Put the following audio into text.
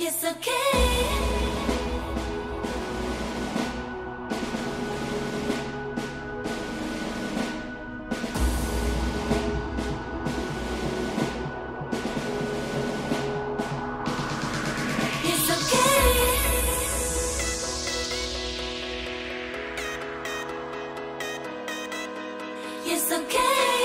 It's okay. It's okay.